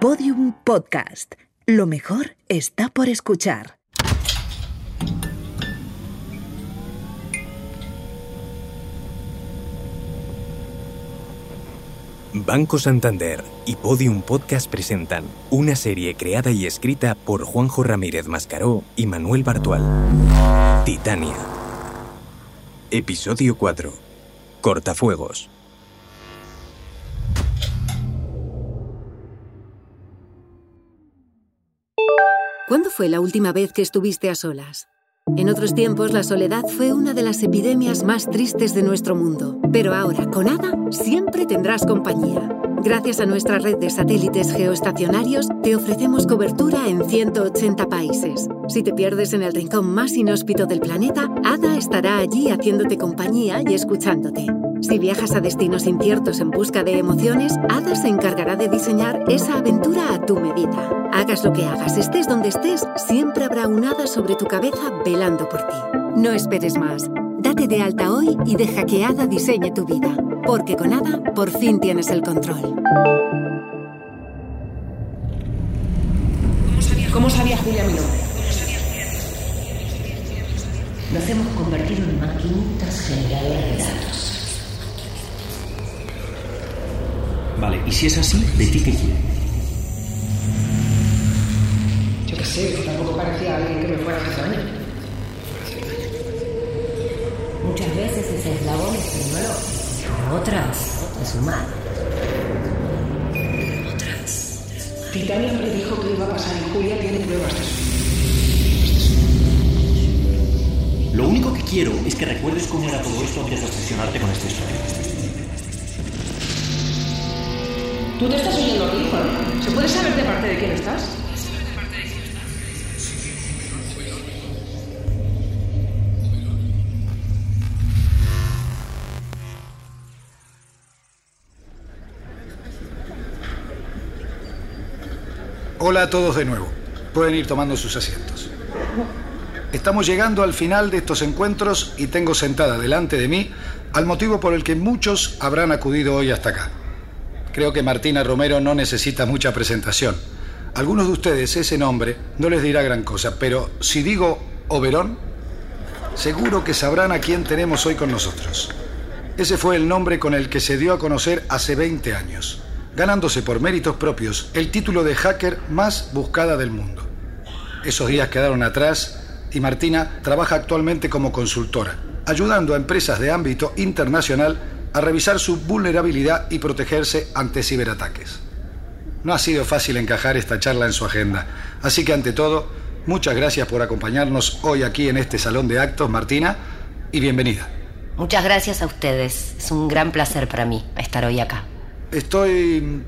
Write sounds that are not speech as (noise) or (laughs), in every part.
Podium Podcast. Lo mejor está por escuchar. Banco Santander y Podium Podcast presentan una serie creada y escrita por Juanjo Ramírez Mascaró y Manuel Bartual. Titania. Episodio 4. Cortafuegos. ¿Cuándo fue la última vez que estuviste a solas? En otros tiempos la soledad fue una de las epidemias más tristes de nuestro mundo, pero ahora con Ada siempre tendrás compañía. Gracias a nuestra red de satélites geoestacionarios, te ofrecemos cobertura en 180 países. Si te pierdes en el rincón más inhóspito del planeta, Ada estará allí haciéndote compañía y escuchándote. Si viajas a destinos inciertos en busca de emociones, Ada se encargará de diseñar esa aventura a tu medida. Hagas lo que hagas, estés donde estés, siempre habrá un hada sobre tu cabeza velando por ti. No esperes más. Date de alta hoy y deja que Ada diseñe tu vida. Porque con Ada por fin tienes el control. ¿Cómo sabía Julia mi nombre? Nos hemos convertido en maquinitas generadoras de datos. Vale, y si es así, ¿de ti qué quiere? Yo qué sé, tampoco parecía alguien que me fuera a hacer daño. Muchas veces ese eslabón es tecnológico, otras es humano. Titania predijo que iba a pasar y Julia tiene pruebas de eso. Lo único que quiero es que recuerdes cómo era todo esto antes de obsesionarte con esta historia. Tú te estás oyendo aquí. ¿Se puede saber de parte de quién estás? Hola a todos de nuevo. Pueden ir tomando sus asientos. Estamos llegando al final de estos encuentros y tengo sentada delante de mí al motivo por el que muchos habrán acudido hoy hasta acá. Creo que Martina Romero no necesita mucha presentación. Algunos de ustedes ese nombre no les dirá gran cosa, pero si digo Oberón, seguro que sabrán a quién tenemos hoy con nosotros. Ese fue el nombre con el que se dio a conocer hace 20 años, ganándose por méritos propios el título de hacker más buscada del mundo. Esos días quedaron atrás y Martina trabaja actualmente como consultora, ayudando a empresas de ámbito internacional a revisar su vulnerabilidad y protegerse ante ciberataques. No ha sido fácil encajar esta charla en su agenda, así que ante todo, muchas gracias por acompañarnos hoy aquí en este salón de actos, Martina, y bienvenida. Muchas gracias a ustedes. Es un gran placer para mí estar hoy acá. Estoy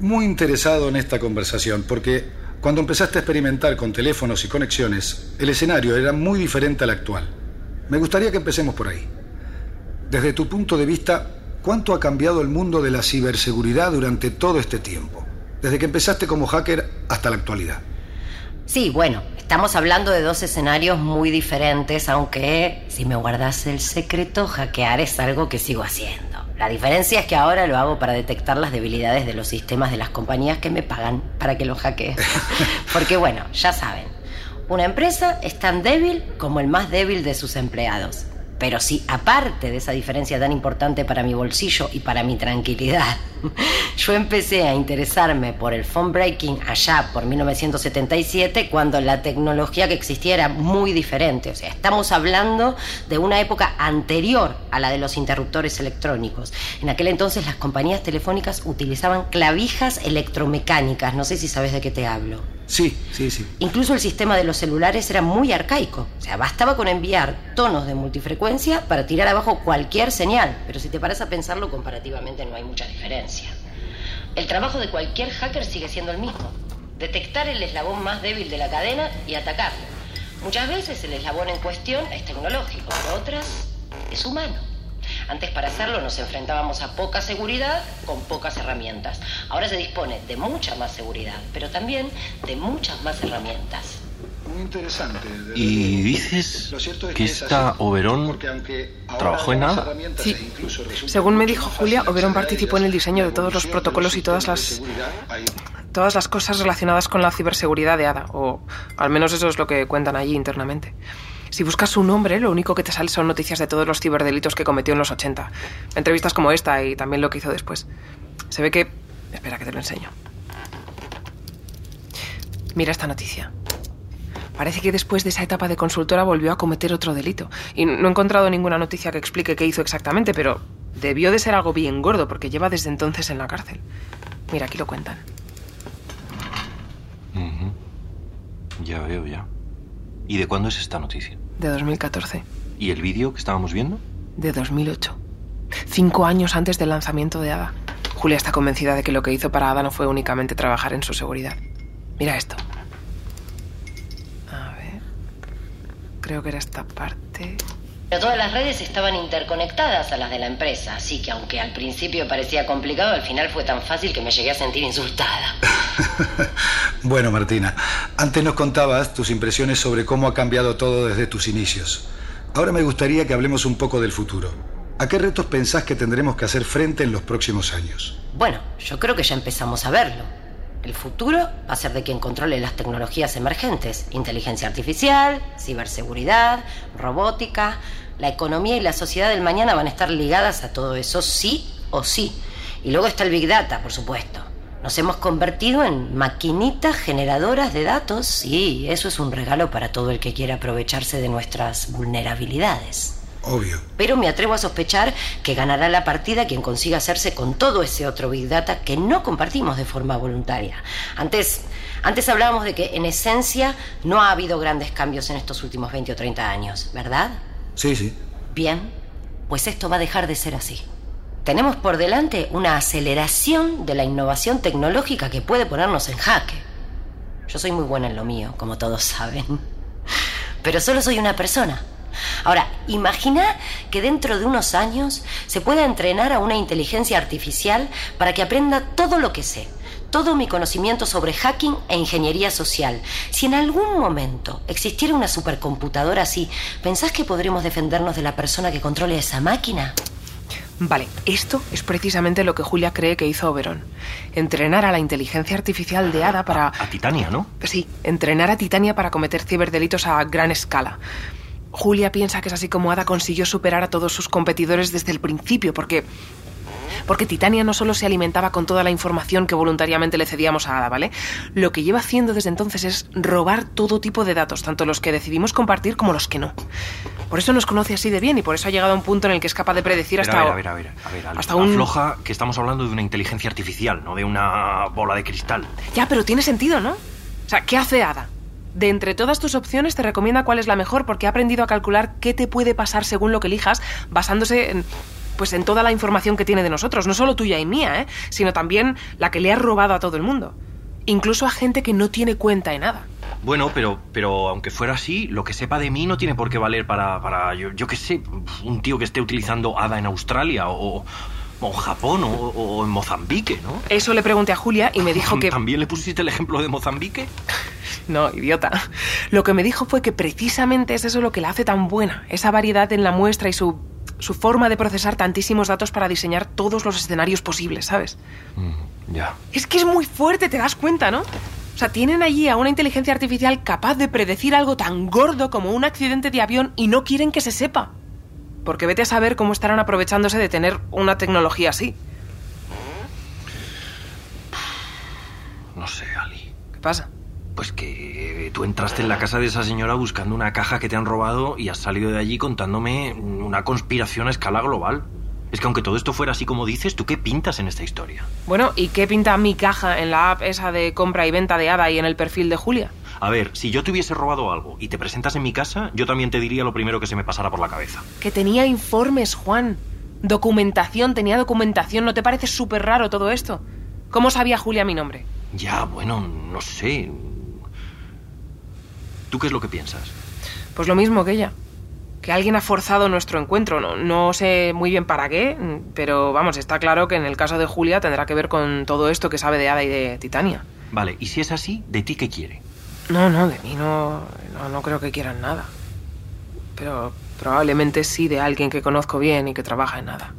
muy interesado en esta conversación porque cuando empezaste a experimentar con teléfonos y conexiones, el escenario era muy diferente al actual. Me gustaría que empecemos por ahí. Desde tu punto de vista, ¿cuánto ha cambiado el mundo de la ciberseguridad durante todo este tiempo? Desde que empezaste como hacker hasta la actualidad. Sí, bueno, estamos hablando de dos escenarios muy diferentes, aunque si me guardas el secreto, hackear es algo que sigo haciendo. La diferencia es que ahora lo hago para detectar las debilidades de los sistemas de las compañías que me pagan para que los hackee. (laughs) Porque bueno, ya saben, una empresa es tan débil como el más débil de sus empleados. Pero si aparte de esa diferencia tan importante para mi bolsillo y para mi tranquilidad, (laughs) yo empecé a interesarme por el phone breaking allá por 1977, cuando la tecnología que existía era muy diferente. O sea, estamos hablando de una época anterior a la de los interruptores electrónicos. En aquel entonces las compañías telefónicas utilizaban clavijas electromecánicas. No sé si sabes de qué te hablo. Sí, sí, sí. Incluso el sistema de los celulares era muy arcaico. O sea, bastaba con enviar tonos de multifrecuencia para tirar abajo cualquier señal. Pero si te paras a pensarlo, comparativamente no hay mucha diferencia. El trabajo de cualquier hacker sigue siendo el mismo. Detectar el eslabón más débil de la cadena y atacarlo. Muchas veces el eslabón en cuestión es tecnológico, pero otras es humano. Antes para hacerlo nos enfrentábamos a poca seguridad con pocas herramientas. Ahora se dispone de mucha más seguridad, pero también de muchas más herramientas. muy interesante. Y dices Lo cierto es que es esta así, Oberón trabajó en nada. Sí. e Según me dijo Julia, Oberón participó en el diseño de todos los protocolos y todas las- Todas las cosas relacionadas con la ciberseguridad de ADA, o al menos eso es lo que cuentan allí internamente. Si buscas su nombre, lo único que te sale son noticias de todos los ciberdelitos que cometió en los 80. Entrevistas como esta y también lo que hizo después. Se ve que... Espera que te lo enseño. Mira esta noticia. Parece que después de esa etapa de consultora volvió a cometer otro delito. Y no he encontrado ninguna noticia que explique qué hizo exactamente, pero debió de ser algo bien gordo porque lleva desde entonces en la cárcel. Mira, aquí lo cuentan. Ya veo, ya. ¿Y de cuándo es esta noticia? De 2014. ¿Y el vídeo que estábamos viendo? De 2008. Cinco años antes del lanzamiento de Ada. Julia está convencida de que lo que hizo para Ada no fue únicamente trabajar en su seguridad. Mira esto. A ver. Creo que era esta parte. Pero todas las redes estaban interconectadas a las de la empresa, así que aunque al principio parecía complicado, al final fue tan fácil que me llegué a sentir insultada. (laughs) (laughs) Bueno, Martina, antes nos contabas tus impresiones sobre cómo ha cambiado todo desde tus inicios. Ahora me gustaría que hablemos un poco del futuro. ¿A qué retos pensás que tendremos que hacer frente en los próximos años? Bueno, yo creo que ya empezamos a verlo. El futuro va a ser de quien controle las tecnologías emergentes. Inteligencia artificial, ciberseguridad, robótica. La economía y la sociedad del mañana van a estar ligadas a todo eso, sí o sí. Y luego está el Big Data, por supuesto. Nos hemos convertido en maquinitas generadoras de datos y eso es un regalo para todo el que quiera aprovecharse de nuestras vulnerabilidades. Obvio. Pero me atrevo a sospechar que ganará la partida quien consiga hacerse con todo ese otro Big Data que no compartimos de forma voluntaria. Antes, antes hablábamos de que en esencia no ha habido grandes cambios en estos últimos 20 o 30 años, ¿verdad? Sí, sí. Bien, pues esto va a dejar de ser así. Tenemos por delante una aceleración de la innovación tecnológica que puede ponernos en jaque. Yo soy muy buena en lo mío, como todos saben. Pero solo soy una persona. Ahora, imagina que dentro de unos años se pueda entrenar a una inteligencia artificial para que aprenda todo lo que sé, todo mi conocimiento sobre hacking e ingeniería social. Si en algún momento existiera una supercomputadora así, ¿pensás que podremos defendernos de la persona que controle esa máquina? Vale, esto es precisamente lo que Julia cree que hizo Oberón. Entrenar a la inteligencia artificial de Ada para... A Titania, ¿no? Sí, entrenar a Titania para cometer ciberdelitos a gran escala. Julia piensa que es así como Ada consiguió superar a todos sus competidores desde el principio, porque. Porque Titania no solo se alimentaba con toda la información que voluntariamente le cedíamos a Ada, ¿vale? Lo que lleva haciendo desde entonces es robar todo tipo de datos, tanto los que decidimos compartir como los que no. Por eso nos conoce así de bien y por eso ha llegado a un punto en el que es capaz de predecir hasta. a ver, a ver, a ver, a ver, hasta un- afloja que estamos hablando de una inteligencia artificial, no de una bola de cristal. Ya, pero tiene sentido, ¿no? O sea, ¿qué hace Ada? De entre todas tus opciones te recomienda cuál es la mejor porque ha aprendido a calcular qué te puede pasar según lo que elijas, basándose en, pues en toda la información que tiene de nosotros, no solo tuya y mía, ¿eh? sino también la que le ha robado a todo el mundo. Incluso a gente que no tiene cuenta en nada. Bueno, pero, pero aunque fuera así, lo que sepa de mí no tiene por qué valer para, para yo, yo qué sé, un tío que esté utilizando ADA en Australia o, o en Japón o, o en Mozambique, ¿no? Eso le pregunté a Julia y me (laughs) dijo que... ¿También le pusiste el ejemplo de Mozambique? (laughs) No, idiota. Lo que me dijo fue que precisamente es eso lo que la hace tan buena, esa variedad en la muestra y su, su forma de procesar tantísimos datos para diseñar todos los escenarios posibles, ¿sabes? Mm, ya. Es que es muy fuerte, te das cuenta, ¿no? O sea, tienen allí a una inteligencia artificial capaz de predecir algo tan gordo como un accidente de avión y no quieren que se sepa. Porque vete a saber cómo estarán aprovechándose de tener una tecnología así. No sé, Ali. ¿Qué pasa? Pues que tú entraste en la casa de esa señora buscando una caja que te han robado y has salido de allí contándome una conspiración a escala global. Es que aunque todo esto fuera así como dices, ¿tú qué pintas en esta historia? Bueno, ¿y qué pinta mi caja en la app esa de compra y venta de Ada y en el perfil de Julia? A ver, si yo te hubiese robado algo y te presentas en mi casa, yo también te diría lo primero que se me pasara por la cabeza. Que tenía informes, Juan. Documentación, tenía documentación. ¿No te parece súper raro todo esto? ¿Cómo sabía Julia mi nombre? Ya, bueno, no sé. ¿Tú qué es lo que piensas? Pues lo mismo que ella. Que alguien ha forzado nuestro encuentro. No, no sé muy bien para qué, pero vamos, está claro que en el caso de Julia tendrá que ver con todo esto que sabe de Ada y de Titania. Vale, y si es así, ¿de ti qué quiere? No, no, de mí no, no, no creo que quieran nada. Pero probablemente sí de alguien que conozco bien y que trabaja en nada.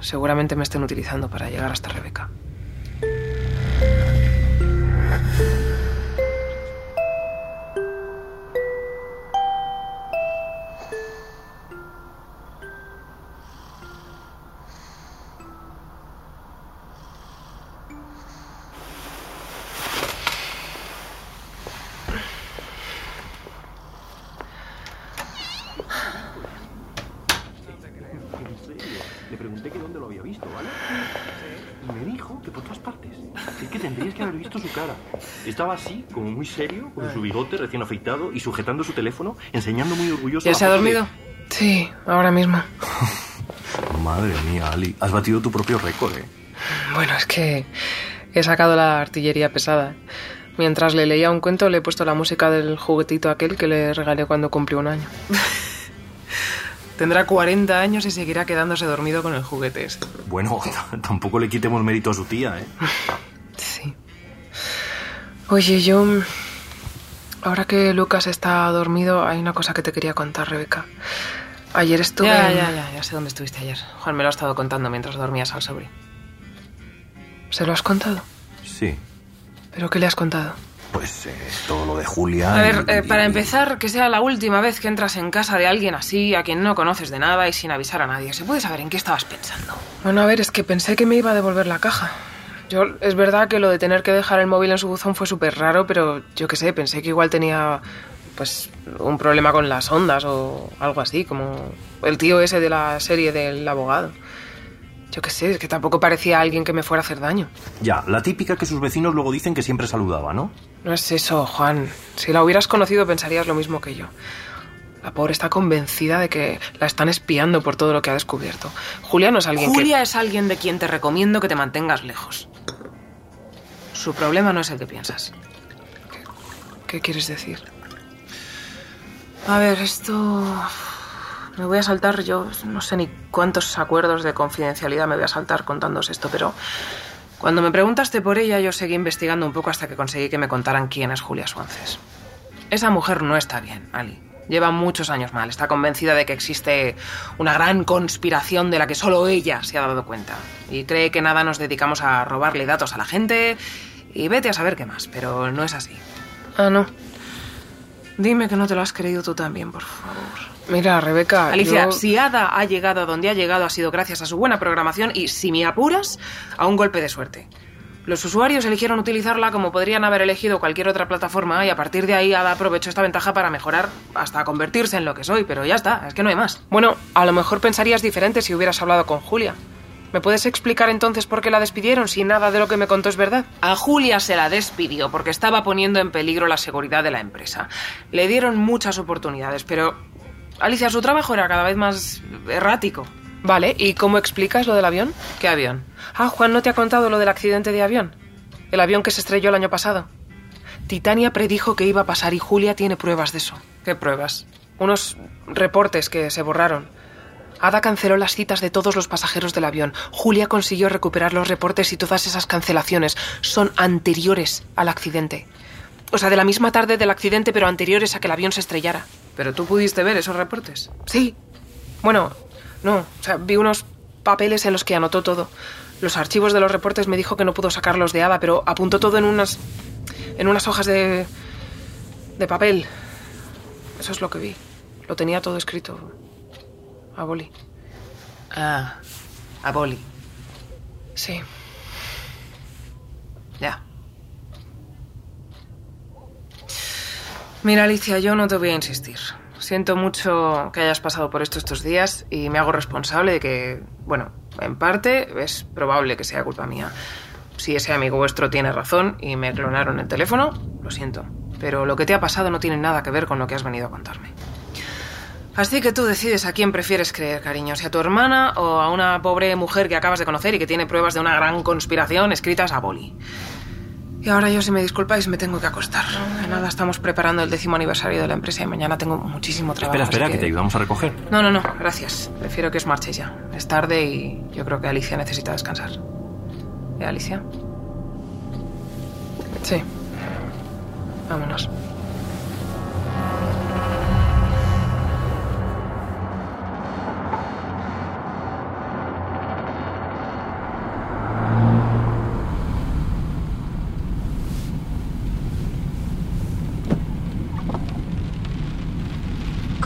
Seguramente me estén utilizando para llegar hasta Rebeca. Le pregunté que dónde lo había visto, ¿vale? Y me dijo que por todas partes. Es que tendrías que haber visto su cara. Estaba así, como muy serio, con su bigote recién afeitado y sujetando su teléfono, enseñando muy orgulloso. ¿Ya se ha dormido? Sí, ahora mismo. (laughs) Madre mía, Ali. Has batido tu propio récord, ¿eh? Bueno, es que he sacado la artillería pesada. Mientras le leía un cuento le he puesto la música del juguetito aquel que le regalé cuando cumplió un año. (laughs) Tendrá 40 años y seguirá quedándose dormido con el juguete ese. Bueno, (laughs) tampoco le quitemos mérito a su tía, ¿eh? Sí. Oye, yo... Ahora que Lucas está dormido, hay una cosa que te quería contar, Rebeca. Ayer estuve... Ya, en- ya, ya, ya sé dónde estuviste ayer. Juan me lo ha estado contando mientras dormías al sobre. ¿Se lo has contado? Sí. ¿Pero qué le has contado? Pues eh, todo lo de Julia. A ver, y- eh, para y- empezar, que sea la última vez que entras en casa de alguien así, a quien no conoces de nada y sin avisar a nadie. ¿Se puede saber en qué estabas pensando? Bueno, a ver, es que pensé que me iba a devolver la caja. Yo, es verdad que lo de tener que dejar el móvil en su buzón fue súper raro, pero yo qué sé, pensé que igual tenía, pues, un problema con las ondas o algo así, como el tío ese de la serie del abogado. Yo qué sé, es que tampoco parecía alguien que me fuera a hacer daño. Ya, la típica que sus vecinos luego dicen que siempre saludaba, ¿no? No es eso, Juan. Si la hubieras conocido pensarías lo mismo que yo. La pobre está convencida de que la están espiando por todo lo que ha descubierto. Julia no es alguien Julia que... es alguien de quien te recomiendo que te mantengas lejos. Su problema no es el que piensas. ¿Qué, qué quieres decir? A ver, esto... Me voy a saltar, yo no sé ni cuántos acuerdos de confidencialidad me voy a saltar contándos esto, pero cuando me preguntaste por ella yo seguí investigando un poco hasta que conseguí que me contaran quién es Julia Suances. Esa mujer no está bien, Ali. Lleva muchos años mal. Está convencida de que existe una gran conspiración de la que solo ella se ha dado cuenta. Y cree que nada nos dedicamos a robarle datos a la gente y vete a saber qué más. Pero no es así. Ah, no. Dime que no te lo has creído tú también, por favor. Mira, Rebeca. Alicia, yo- si Ada ha llegado a donde ha llegado ha sido gracias a su buena programación y, si me apuras, a un golpe de suerte. Los usuarios eligieron utilizarla como podrían haber elegido cualquier otra plataforma y a partir de ahí Ada aprovechó esta ventaja para mejorar hasta convertirse en lo que soy, pero ya está, es que no hay más. Bueno, a lo mejor pensarías diferente si hubieras hablado con Julia. ¿Me puedes explicar entonces por qué la despidieron si nada de lo que me contó es verdad? A Julia se la despidió porque estaba poniendo en peligro la seguridad de la empresa. Le dieron muchas oportunidades, pero Alicia, su trabajo era cada vez más errático. Vale, ¿y cómo explicas lo del avión? ¿Qué avión? Ah, Juan, ¿no te ha contado lo del accidente de avión? El avión que se estrelló el año pasado. Titania predijo que iba a pasar y Julia tiene pruebas de eso. ¿Qué pruebas? Unos reportes que se borraron. Ada canceló las citas de todos los pasajeros del avión. Julia consiguió recuperar los reportes y todas esas cancelaciones son anteriores al accidente. O sea, de la misma tarde del accidente, pero anteriores a que el avión se estrellara. ¿Pero tú pudiste ver esos reportes? Sí. Bueno, no. O sea, vi unos papeles en los que anotó todo. Los archivos de los reportes me dijo que no pudo sacarlos de Ada, pero apuntó todo en unas. en unas hojas de. de papel. Eso es lo que vi. Lo tenía todo escrito. A boli. Ah, a boli. Sí. Ya. Mira, Alicia, yo no te voy a insistir. Siento mucho que hayas pasado por esto estos días y me hago responsable de que, bueno, en parte es probable que sea culpa mía. Si ese amigo vuestro tiene razón y me clonaron el teléfono, lo siento. Pero lo que te ha pasado no tiene nada que ver con lo que has venido a contarme. Así que tú decides a quién prefieres creer, cariño, si a tu hermana o a una pobre mujer que acabas de conocer y que tiene pruebas de una gran conspiración escritas a boli. Y ahora yo, si me disculpáis, me tengo que acostar. De nada, estamos preparando el décimo aniversario de la empresa y mañana tengo muchísimo trabajo. Espera, espera, que te ayudamos a recoger. No, no, no, gracias. Prefiero que os marchéis ya. Es tarde y yo creo que Alicia necesita descansar. ¿Eh, Alicia? Sí. Vámonos.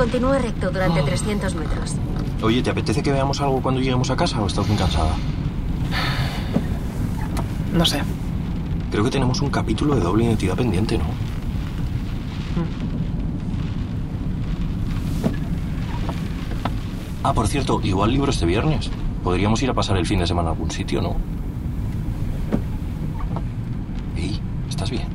Continúe recto durante 300 metros. Oye, ¿te apetece que veamos algo cuando lleguemos a casa o estás muy cansada? No sé. Creo que tenemos un capítulo de doble identidad pendiente, ¿no? Ah, por cierto, igual libro este viernes. Podríamos ir a pasar el fin de semana a algún sitio, ¿no? Ey, ¿estás bien?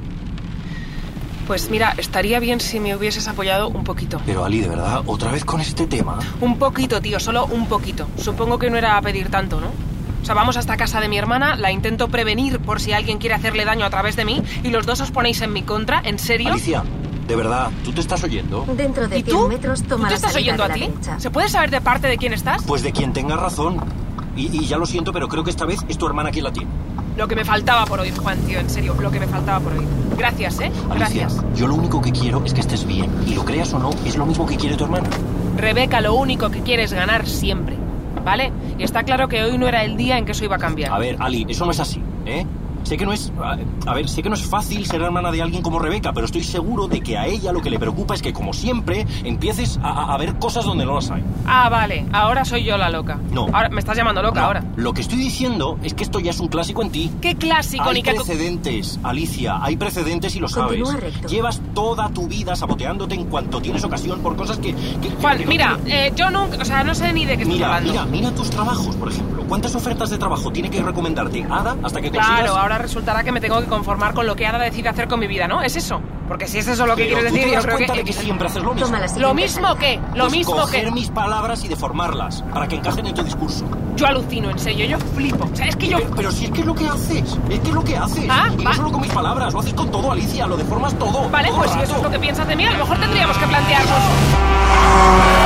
Pues mira, estaría bien si me hubieses apoyado un poquito. Pero Ali, de verdad, otra vez con este tema. Un poquito, tío, solo un poquito. Supongo que no era a pedir tanto, ¿no? O sea, vamos hasta casa de mi hermana, la intento prevenir por si alguien quiere hacerle daño a través de mí y los dos os ponéis en mi contra, ¿en serio? Alicia, de verdad, ¿tú te estás oyendo? Dentro de ¿Y 100 tú? metros ¿Tú te la estás oyendo a ti? derecha. ¿Se puede saber de parte de quién estás? Pues de quien tenga razón. Y, y ya lo siento, pero creo que esta vez es tu hermana quien la tiene. Lo que me faltaba por oír, Juan, tío, en serio, lo que me faltaba por oír. Gracias, ¿eh? Alicia, Gracias. yo lo único que quiero es que estés bien. Y lo creas o no, es lo mismo que quiere tu hermana. Rebeca, lo único que quiere es ganar siempre, ¿vale? Y está claro que hoy no era el día en que eso iba a cambiar. A ver, Ali, eso no es así, ¿eh? Sé que no es. A, ver, sé que no es fácil ser hermana de alguien como Rebeca, pero estoy seguro de que a ella lo que le preocupa es que, como siempre, empieces a, a- ver cosas donde no las hay. Ah, vale, ahora soy yo la loca. No. Ahora me estás llamando loca No, ahora. Lo que estoy diciendo es que esto ya es un clásico en ti. ¿Qué clásico, Hay precedentes, Alicia, hay precedentes y lo sabes. Continúa recto. Llevas toda tu vida saboteándote en cuanto tienes ocasión por cosas que. que- que- Juan, que no mira, eh, yo nunca... O sea, no sé ni de qué Mira, hablando. mira, mira tus trabajos, por ejemplo. ¿Cuántas ofertas de trabajo tiene que recomendarte Ada hasta que consigas... Claro, ahora resultará que me tengo que conformar con lo que Ada decide hacer con mi vida, ¿no? ¿Es eso? Porque si es eso lo que Pero quieres tú decir, te yo creo cuenta que... de que siempre haces lo mismo. ¿Lo mismo qué? Lo Pues mismo coger que... mis palabras y deformarlas para que encajen en tu discurso. Yo alucino, en serio, yo flipo. O sea, es que yo... Pero, pero si es que es lo que haces, es que es lo que haces. Ah, y va. no solo con mis palabras, lo haces con todo, Alicia, lo deformas todo. Vale, todo pues si eso es lo que piensas de mí, a lo mejor tendríamos que plantearnos...